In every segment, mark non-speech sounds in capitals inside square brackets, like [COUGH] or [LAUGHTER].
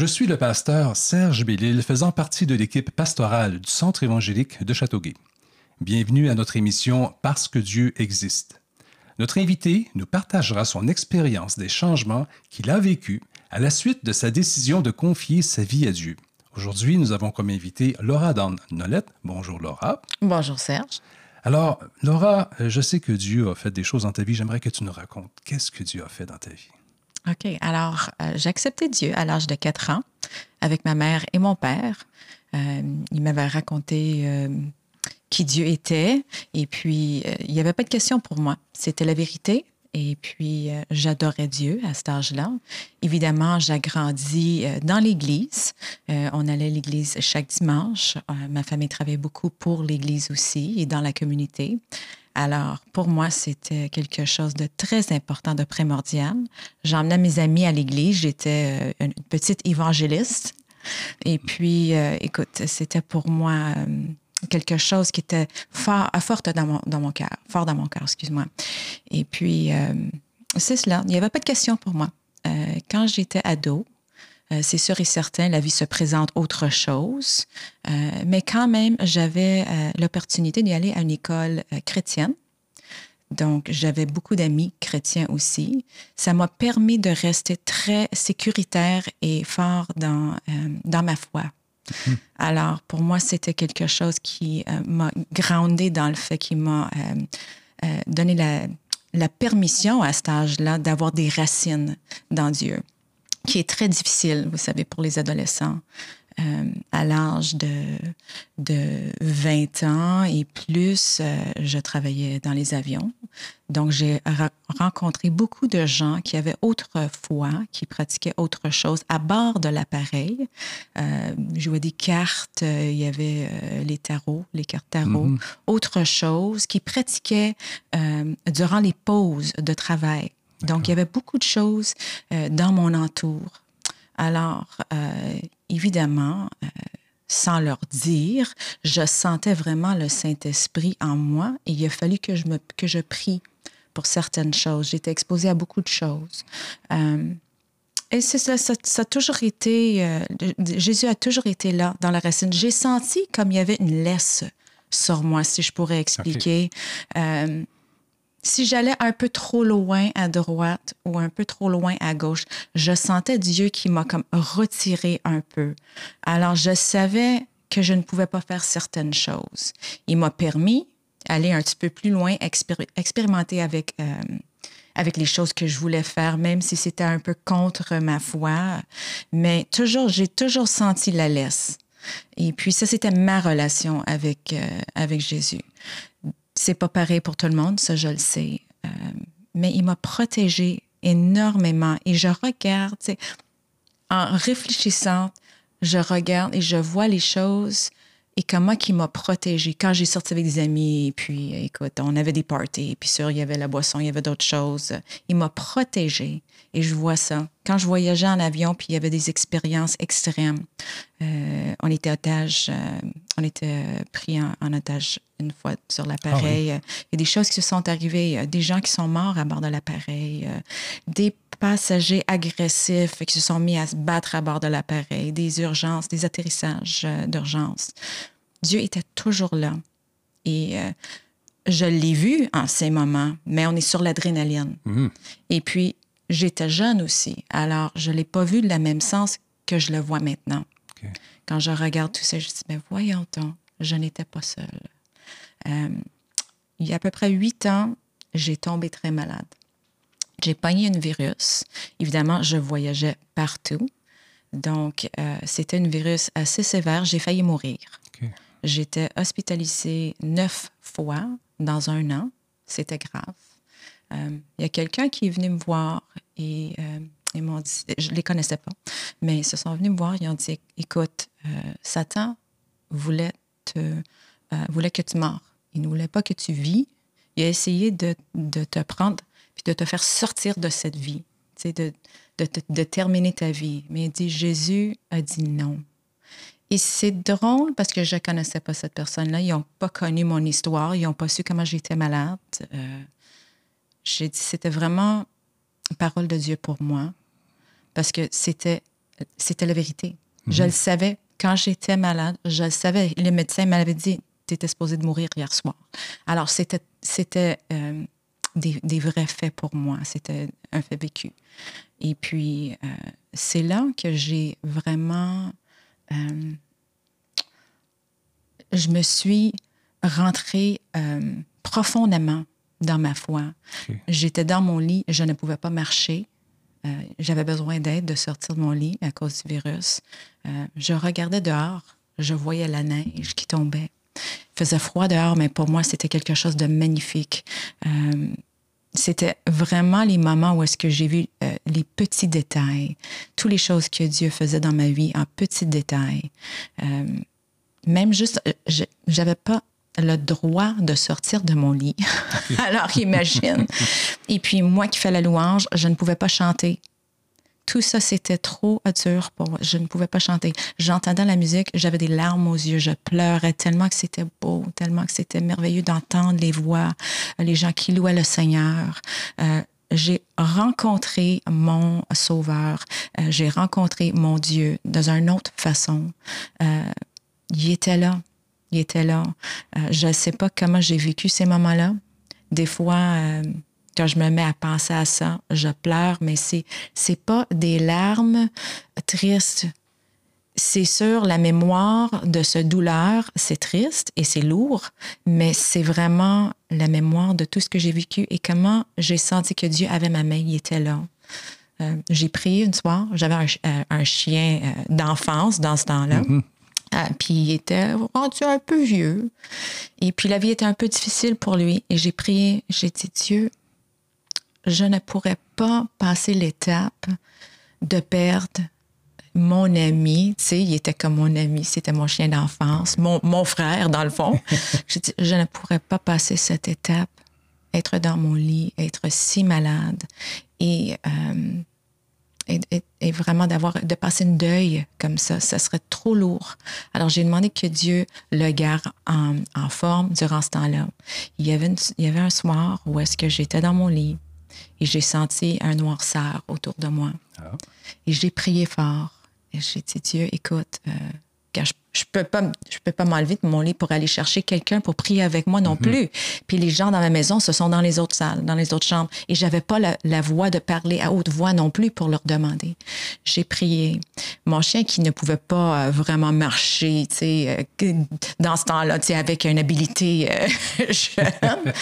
Je suis le pasteur Serge Bellil, faisant partie de l'équipe pastorale du Centre évangélique de Châteauguay. Bienvenue à notre émission Parce que Dieu existe. Notre invité nous partagera son expérience des changements qu'il a vécus à la suite de sa décision de confier sa vie à Dieu. Aujourd'hui, nous avons comme invité Laura Dan Nolette. Bonjour Laura. Bonjour Serge. Alors, Laura, je sais que Dieu a fait des choses dans ta vie. J'aimerais que tu nous racontes qu'est-ce que Dieu a fait dans ta vie. OK. Alors, euh, j'ai Dieu à l'âge de 4 ans avec ma mère et mon père. Euh, il m'avait raconté euh, qui Dieu était et puis il n'y avait pas de question pour moi. C'était la vérité. Et puis, j'adorais Dieu à cet âge-là. Évidemment, j'ai grandi dans l'Église. on allait à l'Église chaque dimanche. ma famille travaillait beaucoup pour l'Église aussi et dans la communauté. Alors, pour moi, c'était quelque chose de très important, de primordial. J'emmenais mes amis à l'église. J'étais euh, une petite évangéliste. Et puis, euh, écoute, c'était pour moi euh, quelque chose qui était fort, fort dans mon, dans mon cœur, fort dans mon cœur, excuse-moi. Et puis, c'est cela. Il n'y avait pas de question pour moi. quand j'étais ado, euh, c'est sûr et certain, la vie se présente autre chose. Euh, mais quand même, j'avais euh, l'opportunité d'y aller à une école chrétienne. Donc, j'avais beaucoup d'amis chrétiens aussi. Ça m'a permis de rester très sécuritaire et fort dans, dans ma foi. Mhm. Alors, pour moi, c'était quelque chose qui m'a groundé dans le fait qui m'a donné la, la permission à cet âge-là d'avoir des racines dans Dieu qui est très difficile, vous savez, pour les adolescents. Euh, à l'âge de, de 20 ans et plus, euh, je travaillais dans les avions. Donc, j'ai rencontré beaucoup de gens qui avaient autrefois, qui pratiquaient autre chose à bord de l'appareil. Euh, jouaient des cartes, il y avait les tarots, les cartes tarot, mm-hmm. autre chose, qui pratiquaient durant les pauses de travail. Donc, il y avait beaucoup de choses euh, dans mon entour. Alors, euh, évidemment, euh, sans leur dire, je sentais vraiment le Saint-Esprit en moi et il a fallu que je, me, que je prie pour certaines choses. J'étais exposée à beaucoup de choses. et c'est ça, ça, a toujours été, Jésus a toujours été là dans la racine. J'ai senti comme il y avait une laisse sur moi, si je pourrais expliquer si j'allais un peu trop loin à droite ou un peu trop loin à gauche, je sentais Dieu qui m'a comme retiré un peu. Alors je savais que je ne pouvais pas faire certaines choses. Il m'a permis d'aller un petit peu plus loin, expérimenter avec euh, avec les choses que je voulais faire, même si c'était un peu contre ma foi. Mais toujours, j'ai toujours senti la laisse. Et puis ça, c'était ma relation avec euh, avec Jésus. C'est pas pareil pour tout le monde, ça je le sais. Euh, mais il m'a protégée énormément. Et je regarde, en réfléchissant, je regarde et je vois les choses et comment il m'a protégée. Quand j'ai sorti avec des amis, et puis écoute, on avait des parties, puis sûr, il y avait la boisson, il y avait d'autres choses. Il m'a protégée et je vois ça. Quand je voyageais en avion, puis il y avait des expériences extrêmes, euh, on était otage, euh, on était pris en, otage une fois sur l'appareil. Ah il y a des choses qui se sont arrivées, des gens qui sont morts à bord de l'appareil, euh, des passagers agressifs qui se sont mis à se battre à bord de l'appareil, des urgences, des atterrissages d'urgence. Dieu était toujours là. Et je l'ai vu en ces moments, mais on est sur l'adrénaline. Mhm. Et puis, j'étais jeune aussi, alors je ne l'ai pas vu de la même sens que je le vois maintenant. Quand je regarde tout ça, je dis, mais voyons donc, je n'étais pas seule. Euh, il y a à peu près huit ans, j'ai tombé très malade. J'ai pogné un virus. Évidemment, je voyageais partout. Donc, euh, c'était un virus assez sévère. J'ai failli mourir. J'étais hospitalisée neuf fois dans un an. C'était grave. Euh, il y a quelqu'un qui est venu me voir et euh, ils m'ont dit, je ne les connaissais pas, mais ils se sont venus me voir, ils ont dit, écoute, euh, Satan voulait, te, voulait que tu meurs. Il ne voulait pas que tu vis. Il a essayé de, de te prendre puis de te faire sortir de cette vie, de, de, de terminer ta vie. Mais il dit, Jésus a dit non. Et c'est drôle parce que je ne connaissais pas cette personne-là. Ils n'ont pas connu mon histoire. Ils n'ont pas su comment j'étais malade. J'ai dit, c'était vraiment parole de Dieu pour moi, parce que c'était c'était la vérité. Je le savais. Quand j'étais malade, je le savais. Le médecin m'avait dit, tu étais supposé de mourir hier soir. Alors, c'était, c'était euh, des, des, vrais faits pour moi. C'était un fait vécu. Et puis, euh, c'est là que j'ai vraiment... Euh, je me suis rentrée profondément dans ma foi. Okay. J'étais dans mon lit, je ne pouvais pas marcher. Euh, J'avais besoin d'aide de sortir de mon lit à cause du virus. Euh, je regardais dehors, je voyais la neige qui tombait. Il faisait froid dehors, mais pour moi, c'était quelque chose de magnifique. Euh, c'était vraiment les moments où est-ce que j'ai vu euh, les petits détails, toutes les choses que Dieu faisait dans ma vie en petits détails. Euh, même juste, j'avais pas le droit de sortir de mon lit. [LAUGHS] Alors imagine. Et puis moi qui fais la louange, je ne pouvais pas chanter. Tout ça, c'était trop dur pour moi. Je ne pouvais pas chanter. J'entendais la musique, j'avais des larmes aux yeux, je pleurais tellement que c'était beau, tellement que c'était merveilleux d'entendre les voix, les gens qui louaient le Seigneur. Euh, j'ai rencontré mon Sauveur, euh, j'ai rencontré mon Dieu dans une autre façon. Euh, il était là, il était là. Euh, je ne sais pas comment j'ai vécu ces moments-là. Des fois, euh, quand je me mets à penser à ça, je pleure, mais c'est c'est pas des larmes tristes. C'est sûr, la mémoire de ce douleur, c'est triste et c'est lourd, mais c'est vraiment la mémoire de tout ce que j'ai vécu et comment j'ai senti que Dieu avait ma main, il était là. Euh, j'ai prié une soir, j'avais un, chien d'enfance dans ce temps-là. Mm -hmm. Euh, puis il était rendu un peu vieux. Et puis la vie était un peu difficile pour lui. Et j'ai prié, j'ai dit, Dieu, je ne pourrais pas passer l'étape de perdre mon ami. Tu sais, il était comme mon ami, c'était mon chien d'enfance, mon, mon, frère, dans le fond. [LAUGHS] j'ai dit, je ne pourrais pas passer cette étape, être dans mon lit, être si malade. Et. Euh, et, et, et, vraiment d'avoir de passer une deuil comme ça, ça serait trop lourd. Alors j'ai demandé que Dieu le garde en, en forme durant ce temps-là. Il y avait une, il y avait un soir où est-ce que j'étais dans mon lit et j'ai senti un noirceur autour de moi. Oh. Et j'ai prié fort et j'ai dit Dieu, écoute, euh, quand je je peux pas je peux pas m'enlever de mon lit pour aller chercher quelqu'un pour prier avec moi non mm -hmm. plus. Puis les gens dans ma maison ce sont dans les autres salles, dans les autres chambres et j'avais pas la, la, voix de parler à haute voix non plus pour leur demander. J'ai prié. Mon chien qui ne pouvait pas euh, vraiment marcher, tu sais euh, dans ce temps-là, tu sais avec une habilité euh, [LAUGHS] jeune.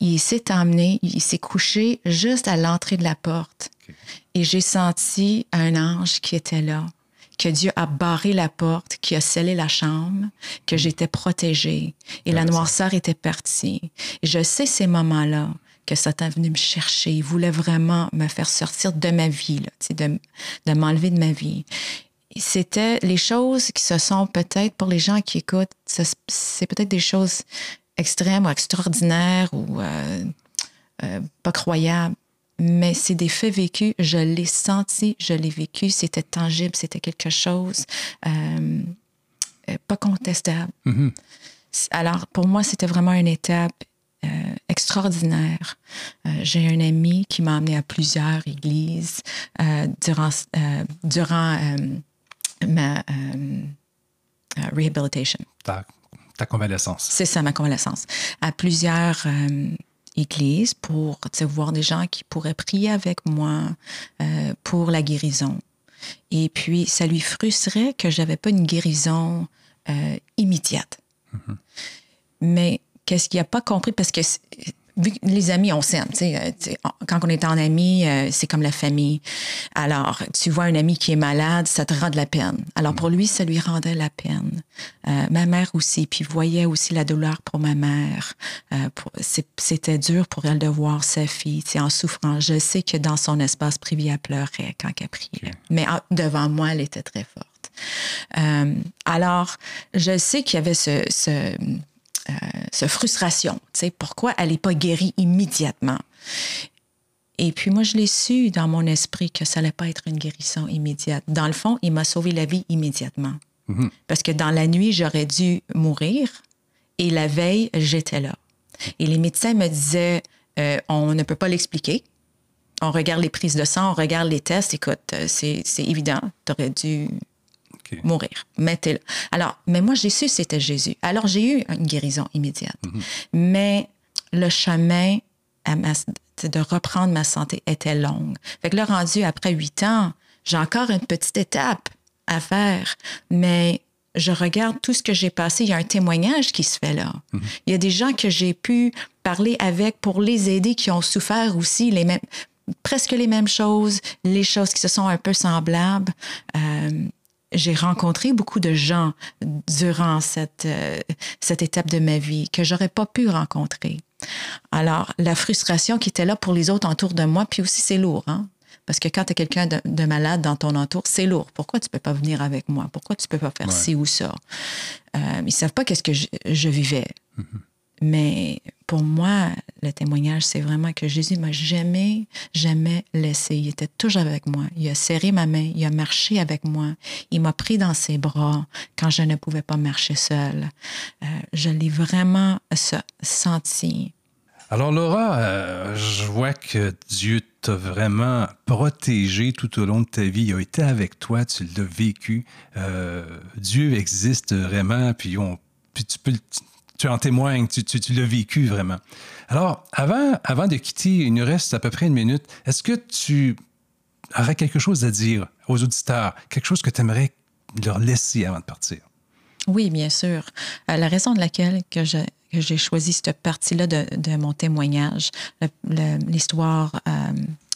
il s'est emmené, il s'est couché juste à l'entrée de la porte. Okay. Et j'ai senti un ange qui était là que Dieu a barré la porte, qui a scellé la chambre, que j'étais protégée et la noirceur était partie. Et je sais ces moments-là que Satan est venu me chercher. Il voulait vraiment me faire sortir de ma vie, là, de, de m'enlever de ma vie. C'était les choses qui se sont peut-être, pour les gens qui écoutent, c'est peut-être des choses extrêmes ou extraordinaires ou euh, euh, pas croyables mais c'est des faits vécus. Je l'ai senti, je l'ai vécu. C'était tangible, c'était quelque chose euh, pas contestable. Mm -hmm. Alors, pour moi, c'était vraiment une étape euh, extraordinaire. Euh, J'ai un ami qui m'a amené à plusieurs églises euh, durant, euh, durant ma rehabilitation. Ta, ta convalescence. C'est ça, ma convalescence. À plusieurs église pour voir des gens qui pourraient prier avec moi euh, pour la guérison. Et puis, ça lui frustrait que j'avais pas une guérison euh, immédiate. Mm -hmm. Mais qu'est-ce qu'il n'a pas compris? Parce que vu que les amis, on s'aime. Euh, quand on est en amis, euh, c'est comme la famille. Alors, tu vois un ami qui est malade, ça te rend de la peine. Alors, pour lui, ça lui rendait la peine. Euh, ma mère aussi, puis voyait aussi la douleur pour ma mère. Euh, C'était dur pour elle de voir sa fille en souffrant. Je sais que dans son espace privé, elle pleurait quand elle priait. Okay. Mais ah, devant moi, elle était très forte. Euh, alors, je sais qu'il y avait ce... ce euh, ce frustration. Tu sais, pourquoi elle n'est pas guérie immédiatement? Et puis moi, je l'ai su dans mon esprit que ça n'allait pas être une guérison immédiate. Dans le fond, il m'a sauvé la vie immédiatement. Mm -hmm. Parce que dans la nuit, j'aurais dû mourir et la veille, j'étais là. Et les médecins me disaient, euh, on ne peut pas l'expliquer. on regarde les prises de sang, on regarde les tests. Écoute, euh, c'est évident, tu aurais dû mourir. Mettez-le. Alors, mais moi, j'ai su c'était Jésus. Alors, j'ai eu une guérison immédiate. Mhm. Mais le chemin de reprendre ma santé était long. Fait que là, rendu après huit ans, j'ai encore une petite étape à faire, mais je regarde tout ce que j'ai passé. Il y a un témoignage qui se fait là. Mhm. Il y a des gens que j'ai pu parler avec pour les aider qui ont souffert aussi les mêmes, presque les mêmes choses, les choses qui se sont un peu semblables. Euh, j'ai rencontré beaucoup de gens durant cette, euh, cette étape de ma vie que j'aurais pas pu rencontrer. Alors, la frustration qui était là pour les autres autour de moi, puis aussi c'est lourd, hein? Parce que quand tu as quelqu'un de, malade dans ton entour, c'est lourd. Pourquoi tu peux pas venir avec moi? Pourquoi tu peux pas faire ci ou ça? Euh, ils savent pas qu'est-ce que je, vivais. Mm-hmm. Mais pour moi, le témoignage, c'est vraiment que Jésus m'a jamais, jamais laissé. Il était toujours avec moi. Il a serré ma main, il a marché avec moi. Il m'a pris dans ses bras quand je ne pouvais pas marcher seule. Euh, je l'ai vraiment senti. Alors Laura, euh, je vois que Dieu t'a vraiment protégé tout au long de ta vie. Il a été avec toi, tu l'as vécu. Euh, Dieu existe vraiment, puis, on, puis tu peux tu en témoignes, tu, tu, l'as vécu vraiment. Alors, avant, avant de quitter, il nous reste à peu près une minute. Est-ce que tu aurais quelque chose à dire aux auditeurs, quelque chose que tu aimerais leur laisser avant de partir? Oui, bien sûr. Euh, la raison de laquelle que j'ai choisi cette partie-là de, mon témoignage, l'histoire euh,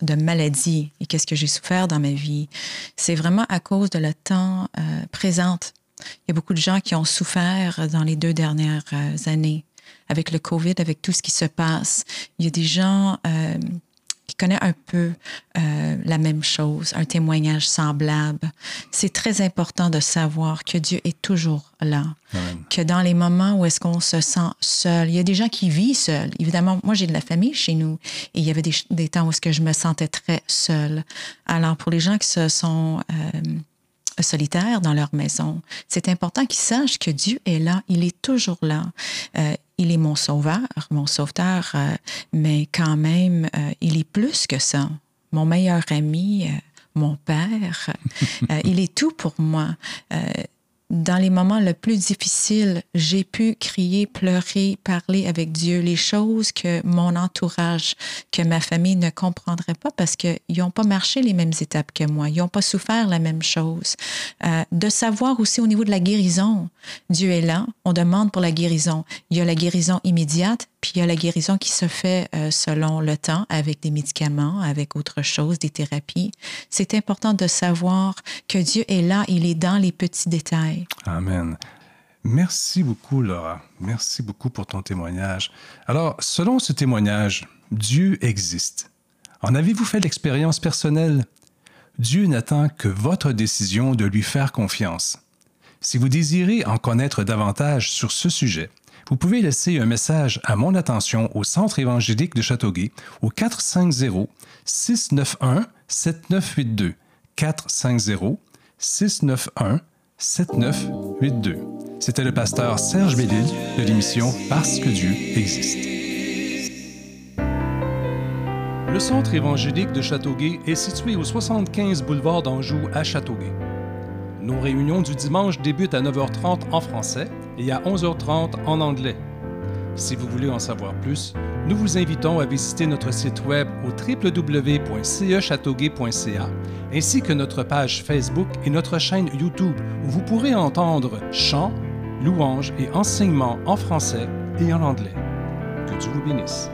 de maladie et qu'est-ce que j'ai souffert dans ma vie, c'est vraiment à cause de le temps euh, présent il y a beaucoup de gens qui ont souffert dans les deux dernières euh, années avec le COVID, avec tout ce qui se passe. Il y a des gens euh, qui connaissent un peu euh, la même chose, un témoignage semblable. C'est très important de savoir que Dieu est toujours là, que dans les moments où est-ce qu'on se sent seul, il y a des gens qui vivent seuls. Évidemment, moi j'ai de la famille chez nous et il y avait des, des temps où est-ce que je me sentais très seule. Alors pour les gens qui se sont solitaires dans leur maison. C'est important qu'ils sachent que Dieu est là, il est toujours là. Euh, il est mon sauveur, mon sauveteur, euh, mais quand même, euh, il est plus que ça. Mon meilleur ami, mon père, [LAUGHS] il est tout pour moi dans les moments les plus difficiles, j'ai pu crier, pleurer, parler avec Dieu, les choses que mon entourage, que ma famille ne comprendrait pas parce qu'ils n'ont pas marché les mêmes étapes que moi, ils n'ont pas souffert la même chose. Euh, de savoir aussi au niveau de la guérison, Dieu est là, on demande pour la guérison. Il y a la guérison immédiate, puis il y a la guérison qui se fait euh, selon le temps avec des médicaments, avec autre chose, des thérapies. C'est important de savoir que Dieu est là, il est dans les petits détails. Amen. Merci beaucoup, Laura. Merci beaucoup pour ton témoignage. Alors, selon ce témoignage, Dieu existe. En avez-vous fait l'expérience personnelle? Dieu n'attend que votre décision de lui faire confiance. Si vous désirez en connaître davantage sur ce sujet, vous pouvez laisser un message à mon attention au Centre évangélique de Châteauguay au 450-691-7982. 450-691-7982. C'était le pasteur Serge Bellil de l'émission Parce que Dieu existe. Le Centre évangélique de Châteauguay est situé au 75 boulevard d'Anjou à Châteauguay. Nos réunions du dimanche débutent à 9h30 en français et à 11h30 en anglais. Si vous voulez en savoir plus, nous vous invitons à visiter notre site web au www.cechâteauguay.ca ainsi que notre page Facebook et notre chaîne YouTube où vous pourrez entendre chants, louanges et enseignements en français et en anglais. Que Dieu vous bénisse.